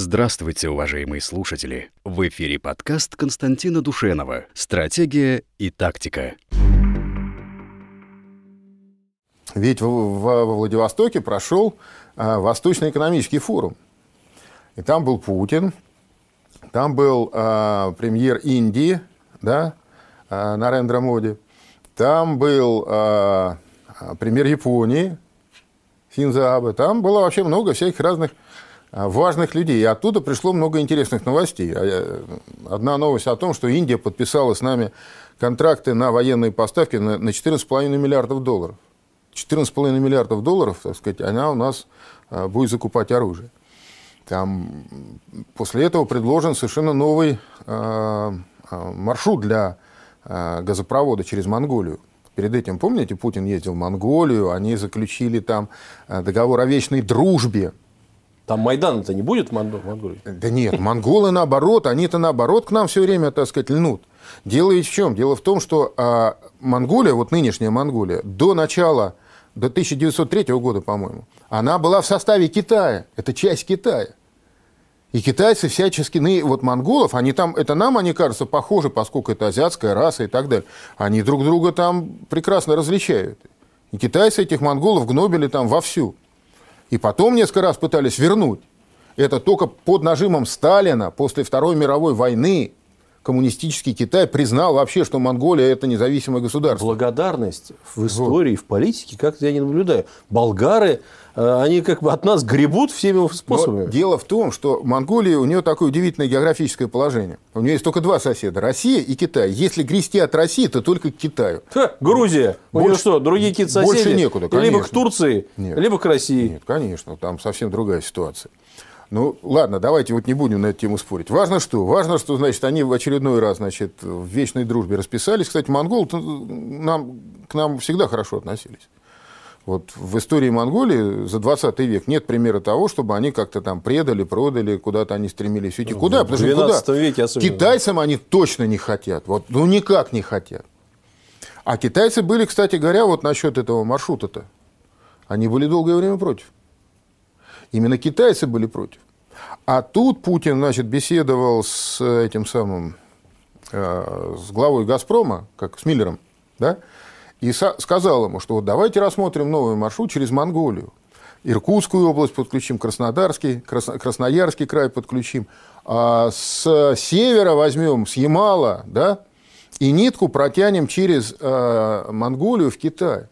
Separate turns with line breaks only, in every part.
Здравствуйте, уважаемые слушатели! В эфире подкаст Константина Душенова «Стратегия и тактика».
Ведь во Владивостоке прошел а, Восточный экономический форум. И там был Путин, там был а, премьер Индии, да, а, Нарендра Моди, там был премьер Японии, Синза Абе, там было вообще много всяких разных а, важных людей. И оттуда пришло много интересных новостей. А, одна новость о том, что Индия подписала с нами контракты на военные поставки на 14,5 миллиардов долларов. 14,5 миллиардов долларов, так сказать, она у нас а, будет закупать оружие. Там, после этого предложен совершенно новый маршрут для газопровода через Монголию. Перед этим, помните, Путин ездил в Монголию, они заключили там договор о вечной дружбе
там Майдана-то не будет в Монголии?
Да нет, монголы наоборот, они-то наоборот к нам все время, так сказать, льнут. Дело ведь в чем? Дело в том, что а, Монголия, вот нынешняя Монголия, до начала, до 1903 года, по-моему, она была в составе Китая. Это часть Китая. И китайцы всячески, ну, вот монголов, они там, это нам, они кажутся похожи, поскольку это азиатская раса и так далее. Они друг друга там прекрасно различают. И китайцы этих монголов гнобили там вовсю. И потом несколько раз пытались вернуть. Это только под нажимом Сталина после Второй мировой войны коммунистический Китай признал вообще, что Монголия это независимое государство.
Благодарность в истории, вот. в политике как-то я не наблюдаю. Болгары, э, они как бы от нас гребут всеми способами.
Но дело в том, что Монголия, у нее такое удивительное географическое положение. У нее есть только два соседа, Россия и Китай. Если грести от России, то только к Китаю.
Ха, Грузия. У больше, нее что, другие какие-то соседи?
Больше некуда, конечно.
Либо к Турции, Нет. либо к России.
Нет, конечно, там совсем другая ситуация. Ну, ладно, давайте вот не будем на эту тему спорить. Важно что? Важно, что, значит, они в очередной раз, значит, в вечной дружбе расписались. Кстати, монголы нам, к нам всегда хорошо относились. Вот в истории Монголии за 20 век нет примера того, чтобы они как-то там предали, продали, куда-то они стремились идти. Куда?
В 12 куда? веке особенно.
Китайцам они точно не хотят. Вот, ну, никак не хотят. А китайцы были, кстати говоря, вот насчет этого маршрута-то. Они были долгое время против. Именно китайцы были против. А тут Путин, значит, беседовал с этим самым, э, с главой «Газпрома», как с Миллером, да, и сказал ему, что вот давайте рассмотрим новый маршрут через Монголию. Иркутскую область подключим, Краснодарский, Красно, Красноярский край подключим. А с севера возьмем, с Ямала, да, и нитку протянем через э, Монголию в Китай.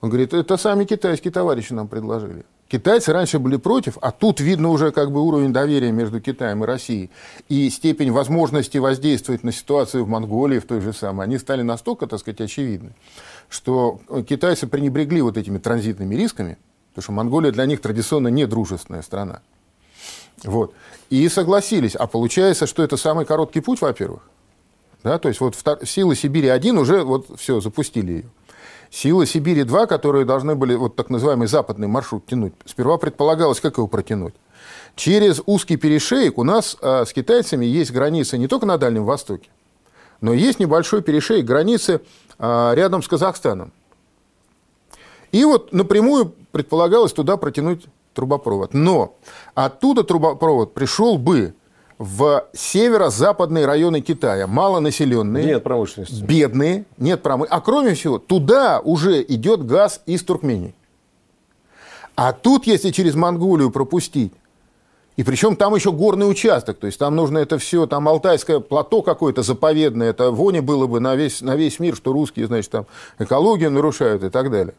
Он говорит, это сами китайские товарищи нам предложили. Китайцы раньше были против, а тут видно уже как бы уровень доверия между Китаем и Россией. И степень возможности воздействовать на ситуацию в Монголии, в той же самой, они стали настолько, так сказать, очевидны, что китайцы пренебрегли вот этими транзитными рисками, потому что Монголия для них традиционно не дружественная страна. Вот. И согласились. А получается, что это самый короткий путь, во-первых. Да, то есть вот силы Сибири-1 уже вот все, запустили ее. Силы Сибири-2, которые должны были вот так называемый западный маршрут тянуть, сперва предполагалось, как его протянуть. Через узкий перешеек у нас э, с китайцами есть границы не только на Дальнем Востоке, но есть небольшой перешеек границы э, рядом с Казахстаном. И вот напрямую предполагалось туда протянуть трубопровод. Но оттуда трубопровод пришел бы в северо-западные районы Китая, малонаселенные,
нет промышленности.
бедные, нет промышленности. А кроме всего, туда уже идет газ из Туркмении. А тут, если через Монголию пропустить, и причем там еще горный участок, то есть там нужно это все, там алтайское плато какое-то заповедное, это вони было бы на весь, на весь мир, что русские, значит, там экологию нарушают и так далее.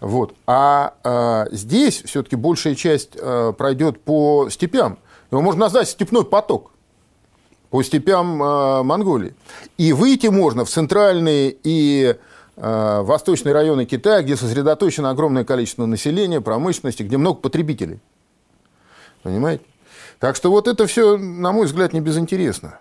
Вот. А, а здесь все-таки большая часть а, пройдет по степям. Его можно назвать степной поток по степям э, Монголии. И выйти можно в центральные и э, восточные районы Китая, где сосредоточено огромное количество населения, промышленности, где много потребителей. Понимаете? Так что вот это все, на мой взгляд, не безинтересно.